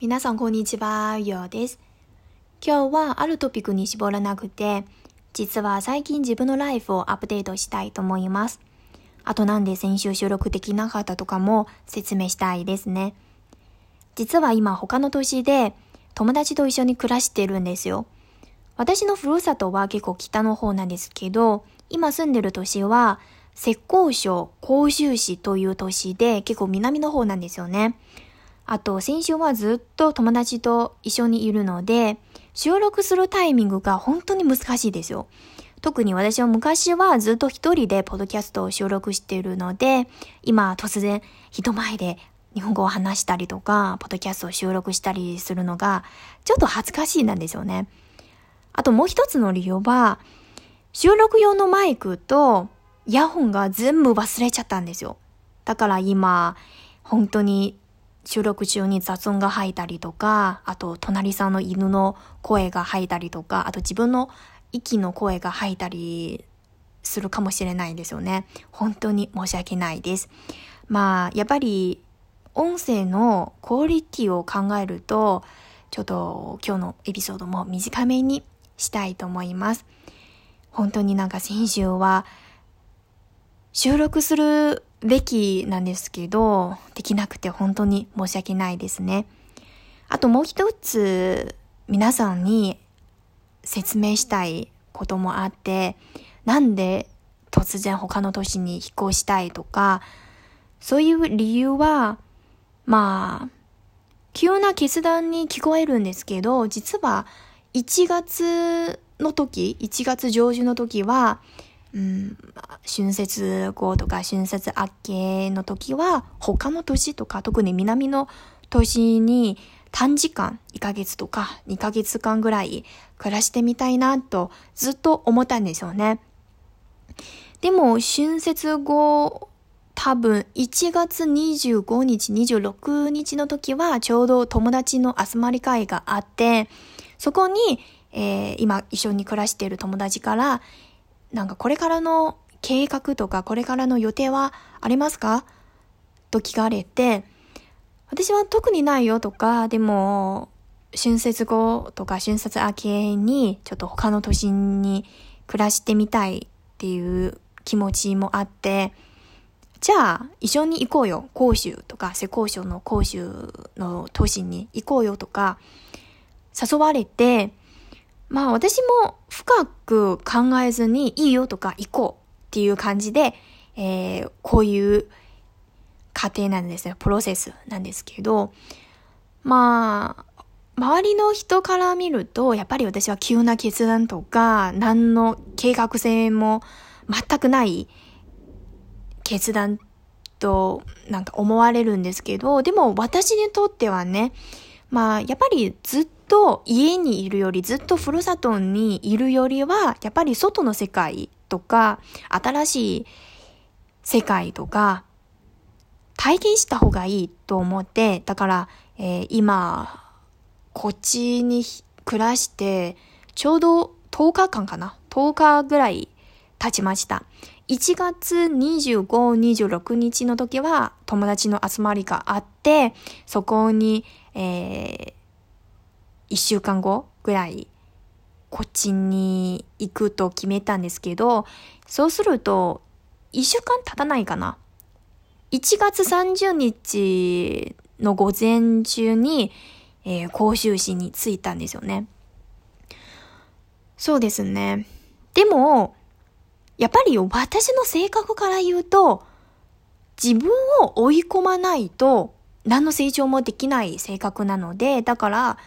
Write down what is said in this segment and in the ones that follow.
皆さんこんにちは、ようです。今日はあるトピックに絞らなくて、実は最近自分のライフをアップデートしたいと思います。あとなんで先週収録できなかったとかも説明したいですね。実は今他の都市で友達と一緒に暮らしてるんですよ。私のふるさとは結構北の方なんですけど、今住んでる都市は浙江省甲州市という都市で結構南の方なんですよね。あと、先週はずっと友達と一緒にいるので、収録するタイミングが本当に難しいですよ。特に私は昔はずっと一人でポッドキャストを収録しているので、今突然人前で日本語を話したりとか、ポッドキャストを収録したりするのが、ちょっと恥ずかしいなんですよね。あともう一つの理由は、収録用のマイクとイヤホンが全部忘れちゃったんですよ。だから今、本当に収録中に雑音が入ったりとか、あと隣さんの犬の声が入ったりとか、あと自分の息の声が入ったりするかもしれないですよね。本当に申し訳ないです。まあ、やっぱり音声のクオリティを考えると、ちょっと今日のエピソードも短めにしたいと思います。本当になんか先週は収録するべきなんですけど、できなくて本当に申し訳ないですね。あともう一つ皆さんに説明したいこともあって、なんで突然他の都市に引っ越したいとか、そういう理由は、まあ、急な決断に聞こえるんですけど、実は1月の時、1月上旬の時は、うん、春節後とか春節明けの時は他の年とか特に南の年に短時間1ヶ月とか2ヶ月間ぐらい暮らしてみたいなとずっと思ったんですよね。でも春節後多分1月25日26日の時はちょうど友達の集まり会があってそこに、えー、今一緒に暮らしている友達からなんかこれからの計画とかこれからの予定はありますか？と聞かれて、私は特にないよとか、でも、春節後とか春節明けにちょっと他の都心に暮らしてみたいっていう気持ちもあって、じゃあ一緒に行こうよ。甲州とか、浙江省の甲州の都市に行こうよとか、誘われて、まあ私も深く考えずにいいよとか行こうっていう感じで、えー、こういう過程なんですよ。プロセスなんですけど、まあ、周りの人から見ると、やっぱり私は急な決断とか、何の計画性も全くない決断となんか思われるんですけど、でも私にとってはね、まあ、やっぱりずっとと家にいるより、ずっとふるさとにいるよりは、やっぱり外の世界とか、新しい世界とか、体験した方がいいと思って、だから、えー、今、こっちに暮らして、ちょうど10日間かな ?10 日ぐらい経ちました。1月25、26日の時は友達の集まりがあって、そこに、えー、1週間後ぐらい、こっちに行くと決めたんですけど、そうすると、1週間経たないかな。1月30日の午前中に、えー、甲州市に着いたんですよね。そうですね。でも、やっぱり私の性格から言うと、自分を追い込まないと何の成長もできない性格なので、だから、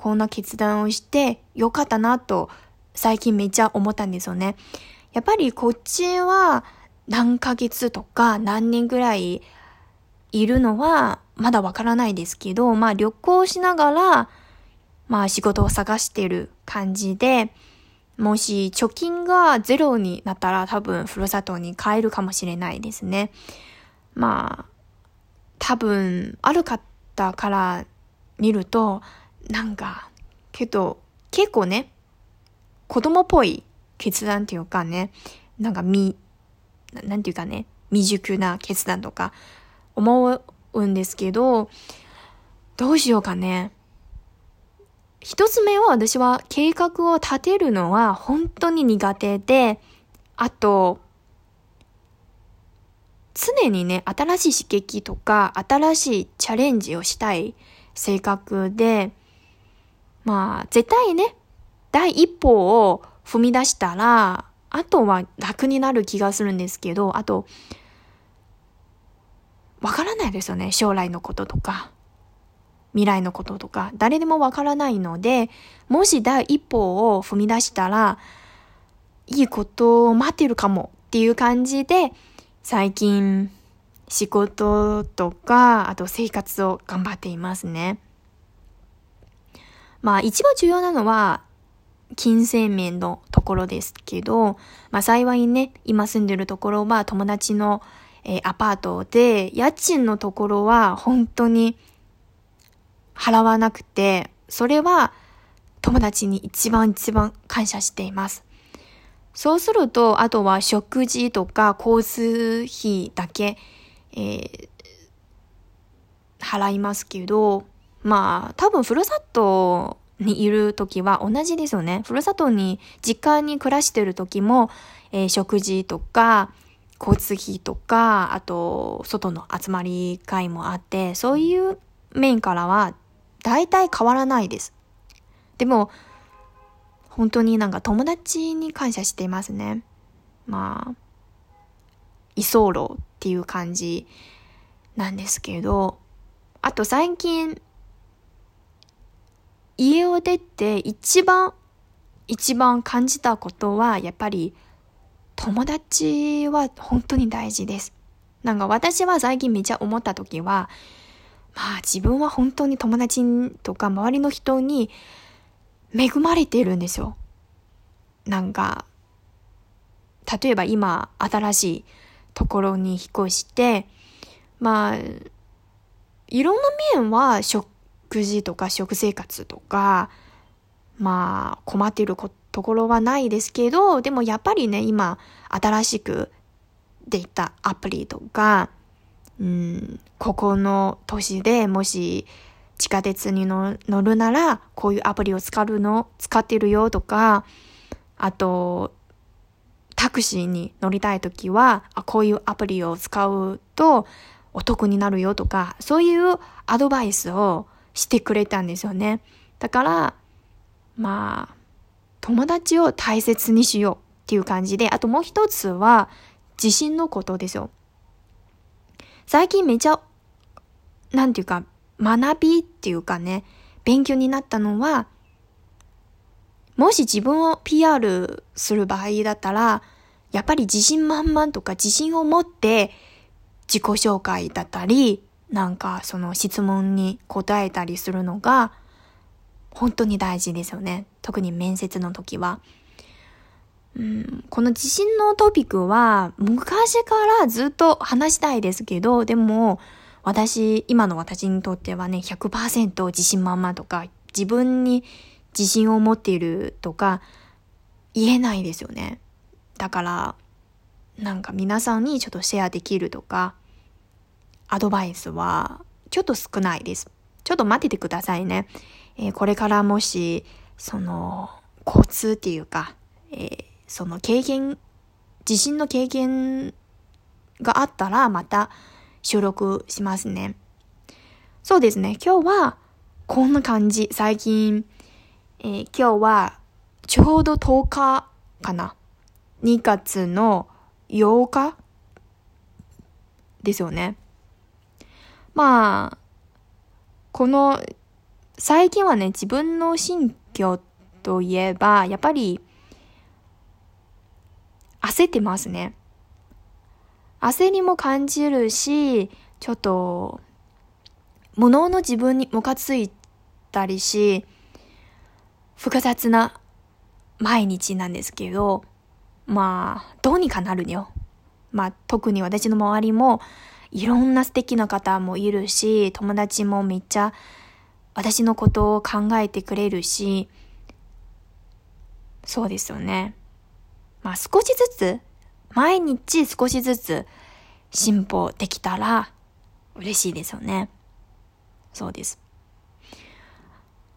こんな決断をしてよかったなと最近めっちゃ思ったんですよね。やっぱりこっちは何ヶ月とか何年ぐらいいるのはまだわからないですけど、まあ旅行しながら、まあ仕事を探してる感じで、もし貯金がゼロになったら多分ふるさとに帰るかもしれないですね。まあ、多分ある方から見ると、なんか、けど結構ね、子供っぽい決断っていうかね、なんかみ、なんていうかね、未熟な決断とか思うんですけど、どうしようかね。一つ目は私は計画を立てるのは本当に苦手で、あと、常にね、新しい刺激とか、新しいチャレンジをしたい性格で、まあ、絶対ね、第一歩を踏み出したら、あとは楽になる気がするんですけど、あと、わからないですよね。将来のこととか、未来のこととか、誰でもわからないので、もし第一歩を踏み出したら、いいことを待ってるかもっていう感じで、最近、仕事とか、あと生活を頑張っていますね。まあ一番重要なのは、金銭面のところですけど、まあ幸いね、今住んでるところは友達の、えー、アパートで、家賃のところは本当に払わなくて、それは友達に一番一番感謝しています。そうすると、あとは食事とか交通費だけ、えー、払いますけど、まあ、多分ふるさとにいる時は同じですよね。ふるさとに、実家に暮らしてる時も、えー、食事とか、交通費とか、あと、外の集まり会もあって、そういう面からは、大体変わらないです。でも、本当になんか友達に感謝していますね。まあ、居候っていう感じなんですけど、あと最近、家を出て一番、一番感じたことは、やっぱり友達は本当に大事です。なんか私は最近めちゃ思った時は、まあ自分は本当に友達とか周りの人に恵まれてるんですよ。なんか、例えば今新しいところに引っ越して、まあ、いろんな面は食食事とか食生活とか、まあ困っているところはないですけど、でもやっぱりね、今新しくできたアプリとか、うん、ここの都市でもし地下鉄に乗るなら、こういうアプリを使うの、使ってるよとか、あと、タクシーに乗りたいときは、あ、こういうアプリを使うとお得になるよとか、そういうアドバイスをしてくれたんですよね。だから、まあ、友達を大切にしようっていう感じで、あともう一つは、自信のことですよ。最近めちゃ、なんていうか、学びっていうかね、勉強になったのは、もし自分を PR する場合だったら、やっぱり自信満々とか自信を持って自己紹介だったり、なんかその質問に答えたりするのが本当に大事ですよね。特に面接の時は。うん、この自信のトピックは昔からずっと話したいですけど、でも私、今の私にとってはね、100%自信満々とか、自分に自信を持っているとか、言えないですよね。だから、なんか皆さんにちょっとシェアできるとか、アドバイスはちょっと少ないです。ちょっと待っててくださいね。えー、これからもし、その、交通っていうか、えー、その経験、地震の経験があったらまた収録しますね。そうですね。今日はこんな感じ。最近、えー、今日はちょうど10日かな。2月の8日ですよね。まあ、この、最近はね、自分の心境といえば、やっぱり、焦ってますね。焦りも感じるし、ちょっと、物の自分にムカついたりし、複雑な毎日なんですけど、まあ、どうにかなるよ。まあ、特に私の周りも、いろんな素敵な方もいるし、友達もめっちゃ私のことを考えてくれるし、そうですよね。まあ少しずつ、毎日少しずつ進歩できたら嬉しいですよね。そうです。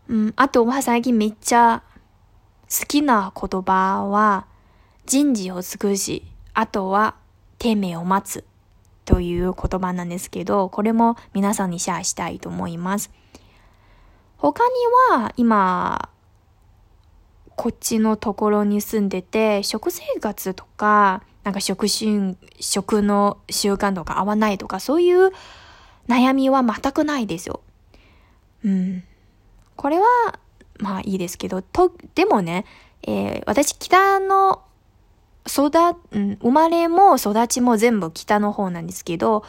うん、あとは最近めっちゃ好きな言葉は、人事を尽くし、あとは、天命を待つという言葉なんですけど、これも皆さんにシェアしたいと思います。他には、今、こっちのところに住んでて、食生活とか、なんか食習、食の習慣とか合わないとか、そういう悩みは全くないですよ。うん。これは、まあいいですけど、と、でもね、えー、私北の育、うん、生まれも育ちも全部北の方なんですけど、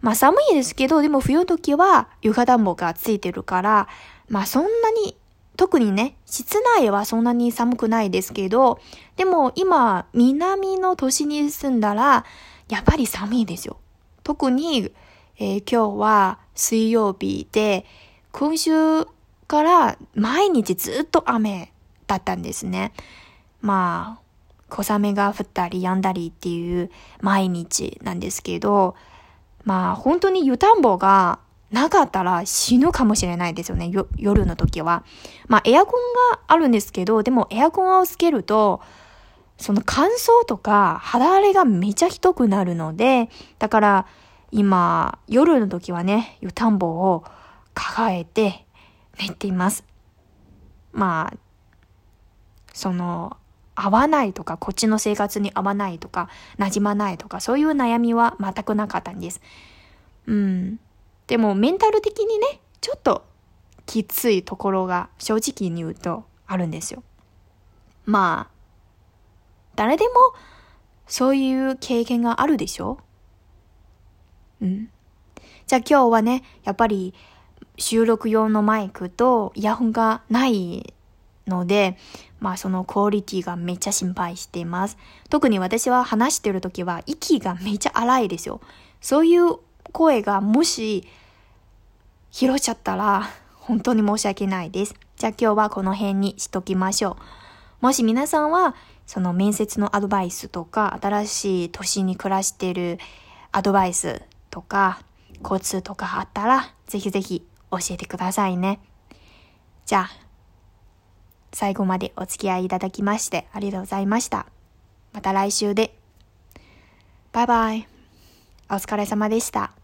まあ寒いですけど、でも冬時は床暖房がついてるから、まあそんなに、特にね、室内はそんなに寒くないですけど、でも今、南の都市に住んだら、やっぱり寒いですよ。特に、えー、今日は水曜日で、今週から毎日ずっと雨だったんですね。まあ、小雨が降ったり止んだりっていう毎日なんですけど、まあ本当に湯たんぼがなかったら死ぬかもしれないですよね、夜の時は。まあエアコンがあるんですけど、でもエアコンをつけると、その乾燥とか肌荒れがめちゃひどくなるので、だから今夜の時はね、湯たんぼを抱えて寝ています。まあ、その合わないとか、こっちの生活に合わないとか、馴染まないとか、そういう悩みは全くなかったんです。うん。でも、メンタル的にね、ちょっときついところが正直に言うとあるんですよ。まあ、誰でもそういう経験があるでしょ？うん。じゃあ今日はね、やっぱり収録用のマイクとイヤホンがないので、まあそのクオリティがめっちゃ心配しています。特に私は話してる時は息がめっちゃ荒いですよ。そういう声がもし拾っちゃったら本当に申し訳ないです。じゃあ今日はこの辺にしときましょう。もし皆さんはその面接のアドバイスとか新しい都市に暮らしてるアドバイスとか交通とかあったらぜひぜひ教えてくださいね。じゃあ最後までお付き合いいただきましてありがとうございました。また来週で。バイバイ。お疲れ様でした。